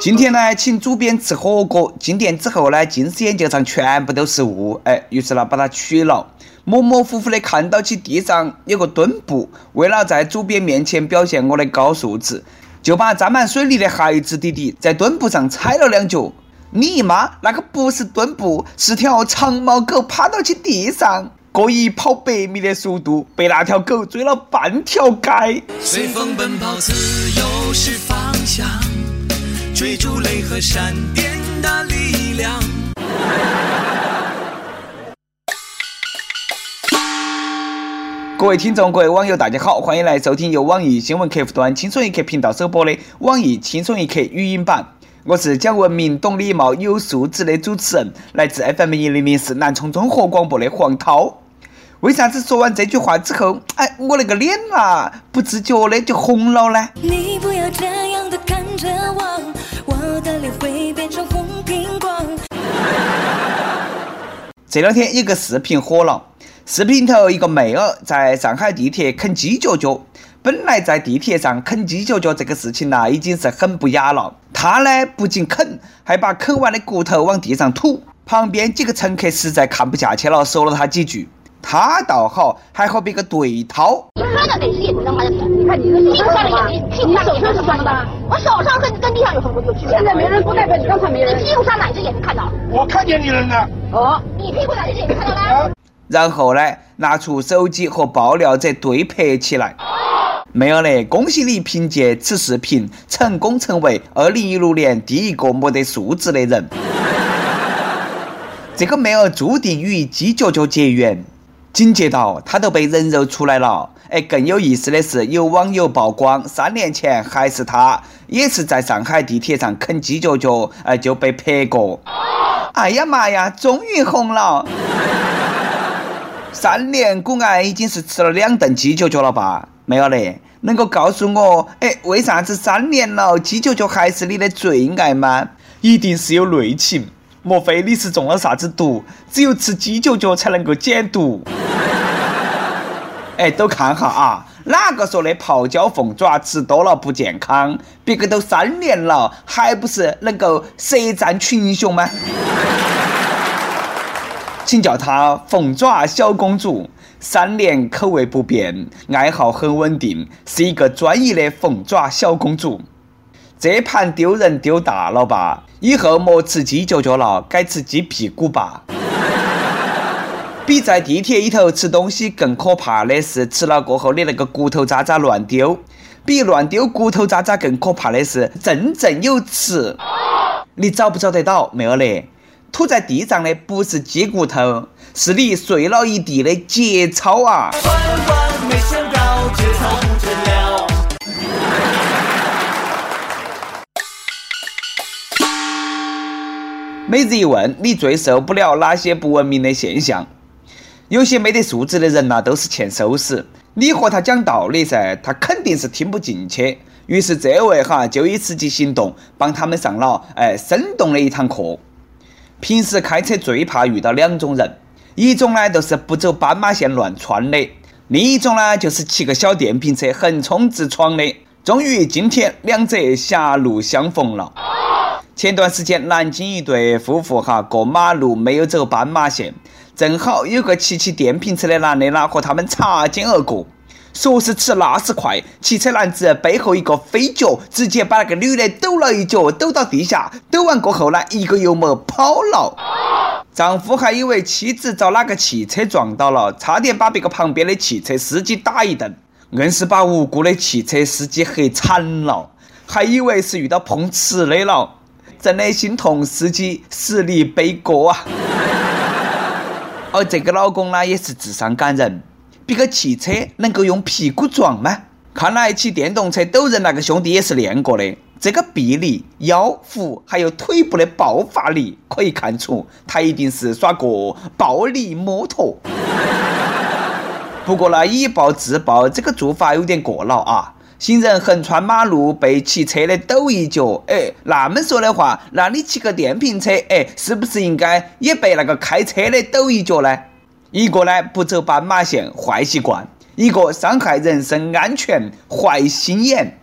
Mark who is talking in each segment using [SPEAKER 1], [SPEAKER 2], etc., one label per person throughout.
[SPEAKER 1] 今天呢，请主编吃火锅，进店之后呢，近视眼镜上全部都是雾，哎，于是呢把它取了，模模糊糊的看到起地上有个墩布，为了在主编面前表现我的高素质，就把沾满水泥的孩子弟弟在墩布上踩了两脚。你妈，那个不是墩布，是条长毛狗趴到起地上，过以跑百米的速度被那条狗追了半条街。随风奔跑，自由是方向。追逐雷和闪电的力量。各位听众，各位网友，大家好，欢迎来收听由网易新闻客户端“轻松一刻”频道首播的《网易轻松一刻》语音版。我是讲文明、懂礼貌、有素质的主持人，来自 FM 一零零四南充综合广播的黄涛。为啥子说完这句话之后，哎，我那个脸啊，不自觉的就红了呢？你不要这样的看着我。的脸会变成红苹果。这两天有个视频火了，视频头一个妹儿在上海地铁啃鸡脚脚。本来在地铁上啃鸡脚脚这个事情呐，已经是很不雅了。她呢不仅啃，还把啃完的骨头往地上吐。旁边几个乘客实在看不下去了，说了她几句。他倒好，还和别个对掏。
[SPEAKER 2] 你看到那些眼睛吗？你看你的手上的眼睛，你手上是什么的？我手上跟跟地上有什么关系？现在没人不代表你刚才没人。你屁股上哪只眼睛看到？
[SPEAKER 3] 我看见你了呢。哦，
[SPEAKER 2] 你屁股哪只眼睛看到了？
[SPEAKER 1] 然后呢，拿出手机和爆料者对拍起来。没有嘞，恭喜你凭借此视频成功成为二零一六年第一个没得素质的人。这个妹儿注定与鸡脚脚结缘。紧接着，他都被人肉出来了。哎，更有意思的是，有网友曝光，三年前还是他，也是在上海地铁上啃鸡脚脚，哎，就被拍过。哎呀妈呀，终于红了！三年，古爱已经是吃了两顿鸡脚脚了吧？没有嘞，能够告诉我，哎，为啥子三年了，鸡脚脚还是你的最爱吗？一定是有内情。莫非你是中了啥子毒？只有吃鸡脚脚才能够解毒？哎，都看哈啊，哪个说的泡椒凤爪吃多了不健康？别个都三年了，还不是能够舌战群雄吗？请叫她凤爪小公主，三年口味不变，爱好很稳定，是一个专一的凤爪小公主。这盘丢人丢大了吧？以后莫吃鸡脚脚了，改吃鸡屁股吧。比在地铁里头吃东西更可怕的是，吃了过后的那个骨头渣渣乱丢。比乱丢骨头渣渣更可怕的是，振振有词。你找不找得到？没有嘞。吐在地上的不是鸡骨头，是你碎了一地的节操啊！万万没想到，节操不每日一问：你最受不了哪些不文明的现象？有些没得素质的人呐，都是欠收拾。你和他讲道理噻，他肯定是听不进去。于是这位哈就以实际行动帮他们上了哎生动的一堂课。平时开车最怕遇到两种人，一种呢就是不走斑马线乱窜的，另一种呢就是骑个小电瓶车横冲直闯的。终于今天两者狭路相逢了。前段时间，南京一对夫妇哈过马路没有走斑马线，正好有个骑骑电瓶车的男的呢和他们擦肩而过，说时迟那时快，骑车男子背后一个飞脚，直接把那个女的抖了一脚，抖到地下，抖完过后呢，一个油门跑了。丈夫还以为妻子遭哪个汽车撞到了，差点把别个旁边的汽车司机打一顿，硬是把无辜的汽车司机黑惨了，还以为是遇到碰瓷的了。真的心痛，司机实力背锅啊！而这个老公呢，也是智商感人。别个汽车能够用屁股撞吗？看来骑电动车抖人那个兄弟也是练过的。这个臂力、腰腹还有腿部的爆发力，可以看出他一定是耍过暴力摩托。不过呢，以暴制暴这个做法有点过了啊！行人横穿马路被骑车的抖一脚，哎，那么说的话，那你骑个电瓶车，哎，是不是应该也被那个开车的抖一脚呢？一个呢不走斑马线，坏习惯；一个伤害人身安全，坏心眼。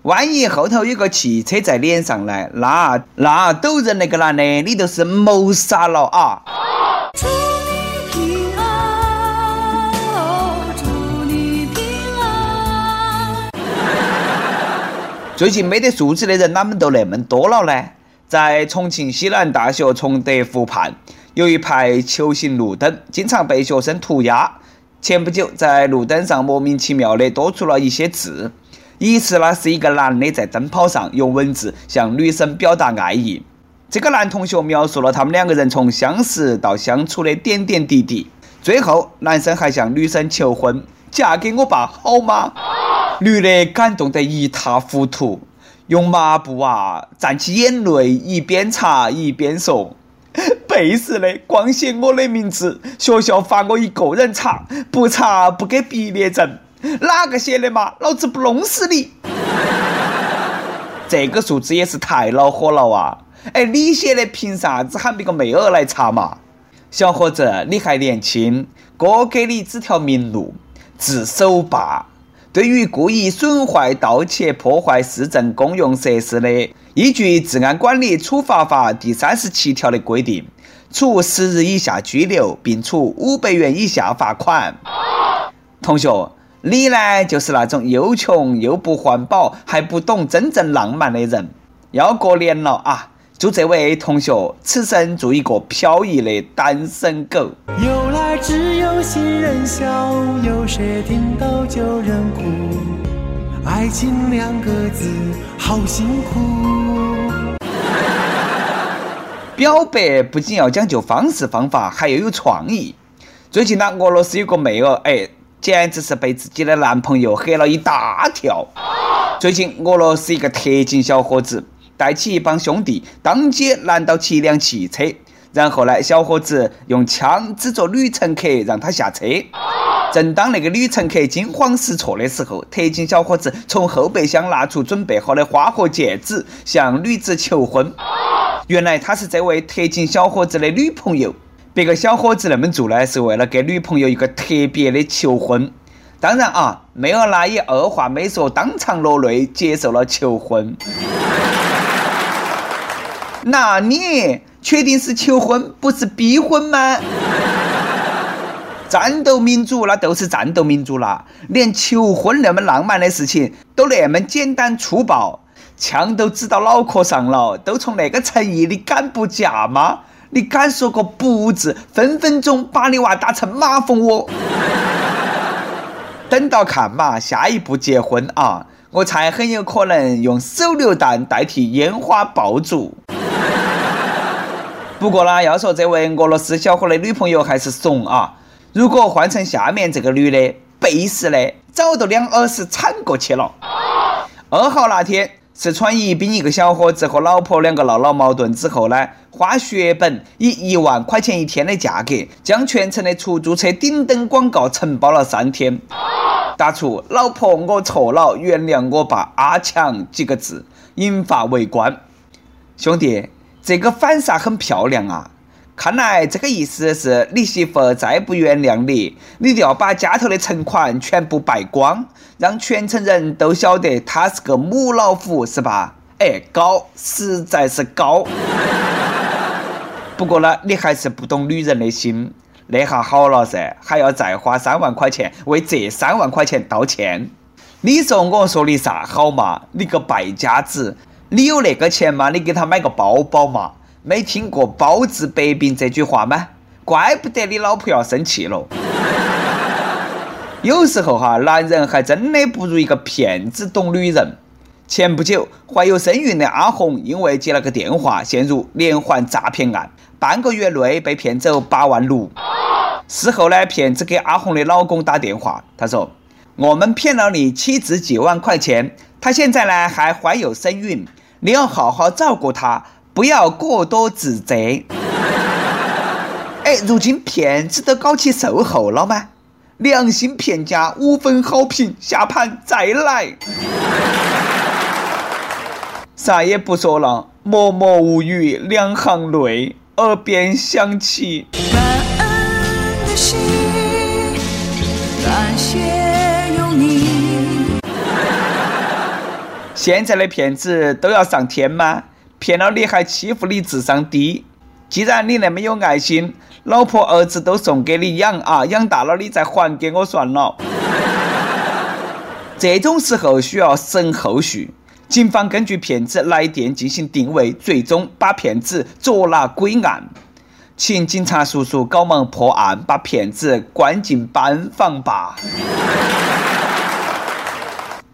[SPEAKER 1] 万一后头有个汽车在脸上呢？那那抖人那个男的，你都是谋杀了啊！最近没得素质的人哪么都那么多了呢？在重庆西南大学崇德湖畔，有一排球形路灯，经常被学生涂鸦。前不久，在路灯上莫名其妙的多出了一些字。疑似呢是一个男的在灯泡上用文字向女生表达爱意。这个男同学描述了他们两个人从相识到相处的点点滴滴。最后，男生还向女生求婚：“嫁给我吧，好吗？”女的感动得一塌糊涂，用抹布啊蘸起眼泪，一边擦一边说：“背时的光写我的名字，学校罚我一个人擦，不擦不给毕业证。”哪个写的嘛？老子不弄死你！这个数字也是太恼火了啊！哎，你写的凭啥子喊别个妹儿来查嘛？小伙子，你还年轻，哥给你指条明路：自首吧。对于故意损坏、盗窃、破坏市政公用设施的，依据《治安管理处罚法》第三十七条的规定，处十日以下拘留，并处五百元以下罚款。同学。你呢，就是那种又穷又不环保，还不懂真正浪漫的人。要过年了啊！祝这位同学此生做一个飘逸的单身狗。有来只有新人笑，有谁听到旧人哭？爱情两个字，好辛苦。表白不仅要讲究方式方法，还要有创意。最近呢，俄罗斯有个妹儿，哎。简直是被自己的男朋友吓了一大跳。最近，俄罗斯一个特警小伙子带起一帮兄弟，当街拦到起一辆汽车，然后呢，小伙子用枪指着女乘客让他下车。正当那个女乘客惊慌失措的时候，特警小伙子从后备箱拿出准备好的花和戒指，向女子求婚。原来她是这位特警小伙子的女朋友。别个小伙子那么做呢，是为了给女朋友一个特别的求婚。当然啊，妹儿呢也二话没说，当场落泪接受了求婚。那你确定是求婚，不是逼婚吗？战斗民族那都是战斗民族了，连求婚那么浪漫的事情都那么简单粗暴，枪都指到脑壳上了，都从那个诚意，你敢不嫁吗？你敢说个不字，分分钟把你娃打成马蜂窝。等到看嘛，下一步结婚啊，我猜很有可能用手榴弹代替烟花爆竹。不过呢，要说这位俄罗斯小伙的女朋友还是怂啊。如果换成下面这个女的，背时的，早都两耳屎铲过去了。二号那天。四川宜宾一个小伙子和老婆两个闹了矛盾之后呢，花血本以一万块钱一天的价格，将全城的出租车顶灯广告承包了三天，打出“老婆我错了，原谅我吧，阿强”几个字，引发围观。兄弟，这个反杀很漂亮啊！看来这个意思是你媳妇再不原谅你，你就要把家头的存款全部败光，让全城人都晓得她是个母老虎，是吧？哎，高，实在是高。不过呢，你还是不懂女人的心，那下好了噻，还要再花三万块钱为这三万块钱道歉。你说我说你啥好嘛？你个败家子，你有那个钱吗？你给他买个包包嘛。没听过“包治百病”这句话吗？怪不得你老婆要生气了。有时候哈，男人还真的不如一个骗子懂女人。前不久，怀有身孕的阿红因为接了个电话，陷入连环诈骗案，半个月内被骗走八万六。事后呢，骗子给阿红的老公打电话，他说：“我们骗了你妻子几万块钱，她现在呢还怀有身孕，你要好好照顾他。”不要过多自责。哎，如今骗子都搞起售后了吗？良心骗家五分好评，下盘再来。啥也不说了，默默无语，两行泪，耳边响起。现在的骗子都要上天吗？骗了你还欺负你智商低？既然你那么有爱心，老婆儿子都送给你养啊，养大了你再还给我算了。这种时候需要审后续，警方根据骗子来电进行定位，最终把骗子捉拿归案。请警察叔叔搞忙破案，把骗子关进班房吧。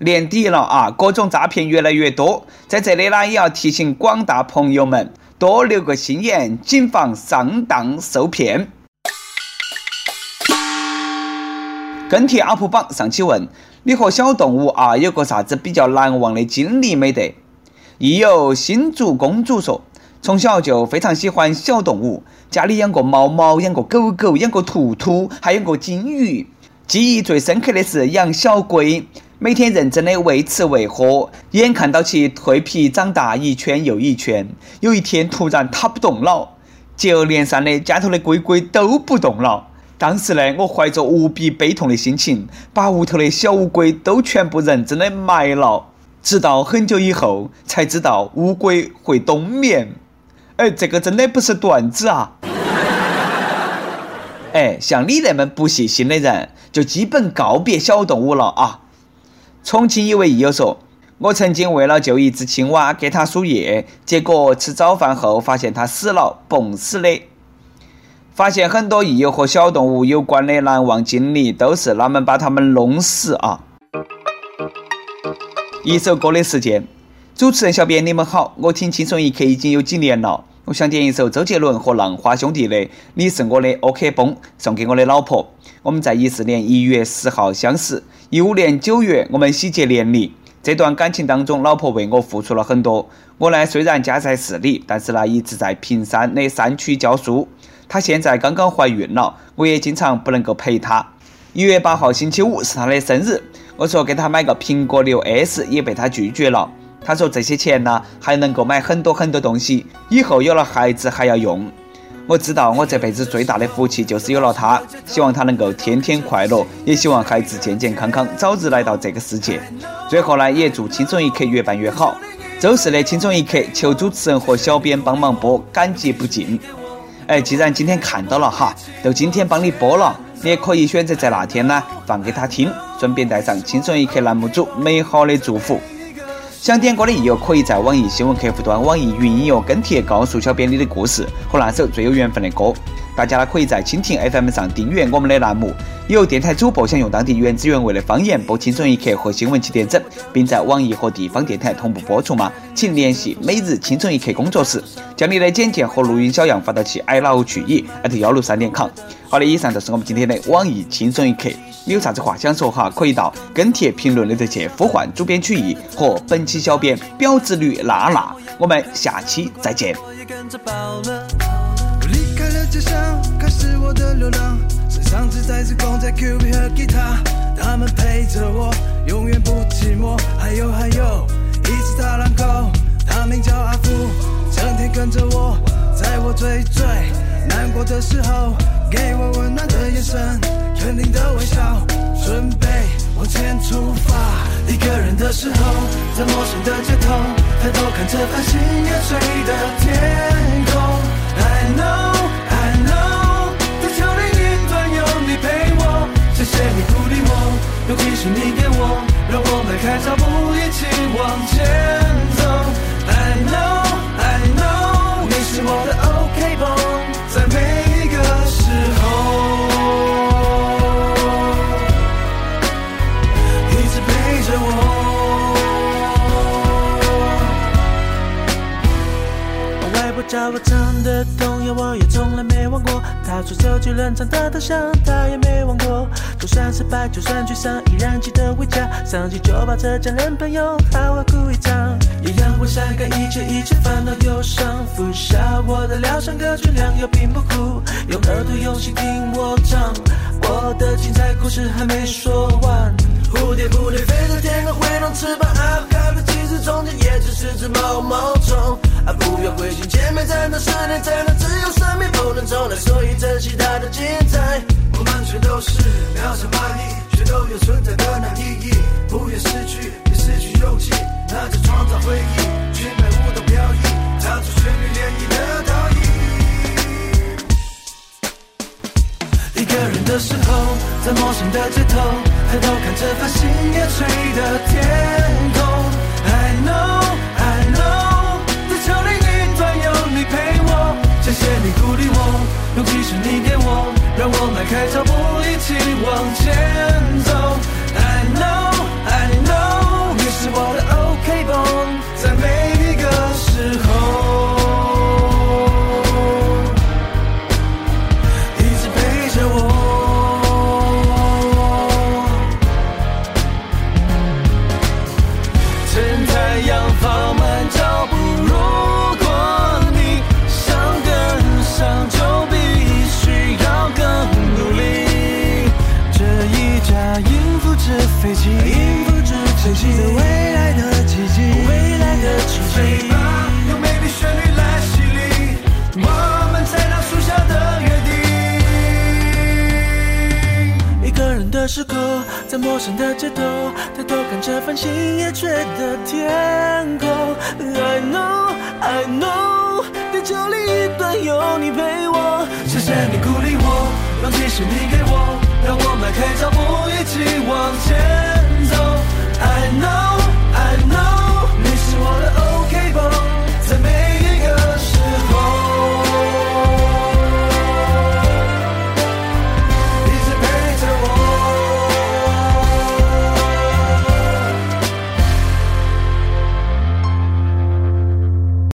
[SPEAKER 1] 年底了啊，各种诈骗越来越多，在这里呢，也要提醒广大朋友们多留个心眼，谨防上当受骗。跟帖 UP 榜上期问。你和小动物啊有个啥子比较难忘的经历没得？亦有新竹公主说，从小就非常喜欢小动物，家里养过猫猫，养过狗狗，养过兔兔，还养过金鱼。记忆最深刻的是养小龟，每天认真的喂吃喂喝，眼看到其蜕皮长大一圈又一圈。有一天突然它不动了，接二连三的家头的龟龟都不动了。当时呢，我怀着无比悲痛的心情，把屋头的小乌龟都全部认真的埋了。直到很久以后，才知道乌龟会冬眠。哎，这个真的不是段子啊！哎，像你那么不细心的人，就基本告别小动物了啊！重庆一位益友说：“我曾经为了救一只青蛙，给它输液，结果吃早饭后发现它死了，蹦死的。”发现很多益友和小动物有关的难忘经历，都是他们把它们弄死啊！一首歌的时间，主持人小编你们好，我听轻松一刻已经有几年了，我想点一首周杰伦和浪花兄弟的《你是我的 OK 绷》，送给我的老婆。我们在一四年一月十号相识，一五年九月我们喜结连理。这段感情当中，老婆为我付出了很多。我呢虽然家在市里，但是呢一直在平山的山区教书。她现在刚刚怀孕了，我也经常不能够陪她。一月八号星期五是她的生日，我说给她买个苹果六 S，也被她拒绝了。她说这些钱呢，还能够买很多很多东西，以后有了孩子还要用。我知道我这辈子最大的福气就是有了他，希望他能够天天快乐，也希望孩子健健康康，早日来到这个世界。最后呢，也祝轻松一刻越办越好。周四的轻松一刻，求主持人和小编帮忙播，感激不尽。哎，既然今天看到了哈，都今天帮你播了，你也可以选择在那天呢放给他听，顺便带上轻松一刻栏目组美好的祝福。想点歌的益友可以在网易新闻客户端、网易云音乐跟帖告诉小编你的故事和那首最有缘分的歌。大家呢可以在蜻蜓 FM 上订阅我们的栏目。有电台主播想用当地原汁原味的方言播《轻松一刻》和新闻七点整，并在网易和地方电台同步播出吗？请联系每日轻松一刻工作室，将你的简介和录音小样发到其 i love 曲艺艾特幺六三点 com。好的，以上就是我们今天的网易轻松一刻。你有啥子话想说哈？可以到跟帖评论里头去呼唤主编曲艺和本期小编表子驴娜娜。我们下期再见。上次再次空在 Q B 和吉他，他们陪着我，永远不寂寞。还有还有，一只大狼狗，它名叫阿福，整天跟着我，在我最最难过的时候，给我温暖的眼神，肯定的微笑，准备往前出发。一个人的时候，在陌生的街头，抬头看着繁星点缀的天空。I know
[SPEAKER 4] I know，地球另一端有你陪我。
[SPEAKER 1] 谢谢你鼓励我，勇气是你给我，让我迈开脚步一起往前走。I know, I know，你是我的忘过。她说手机冷场的头像，她也没忘过。就算失败，就算沮丧，依然记得回家。上机就把这家人朋友好好哭一场。一样会晒干一切一切烦恼忧伤，服下我的疗伤歌曲，良药并不苦。用耳朵用心听我唱，我的精彩故事还没说完。蝴蝶蝴蝶飞在天空，挥动翅膀，啊，考虑其实中间也只是只毛毛虫。啊，不要灰心，姐妹在那十年才能自由生命不能重来，所以珍惜它的精彩。我们全都是渺小蚂蚁，却都有存在的那意义。不愿失去。
[SPEAKER 4] 也失去勇气，那就创造回忆，去买舞动飘逸，唱出旋律涟漪的倒影。一个人的时候，在陌生的街头，抬头看着繁星夜垂的天陌生的街头抬头看着繁星夜垂的天空。I know i know 地球另一端有你陪我。谢谢你鼓励我勇气是你给我让我迈开脚步一起往前走。I know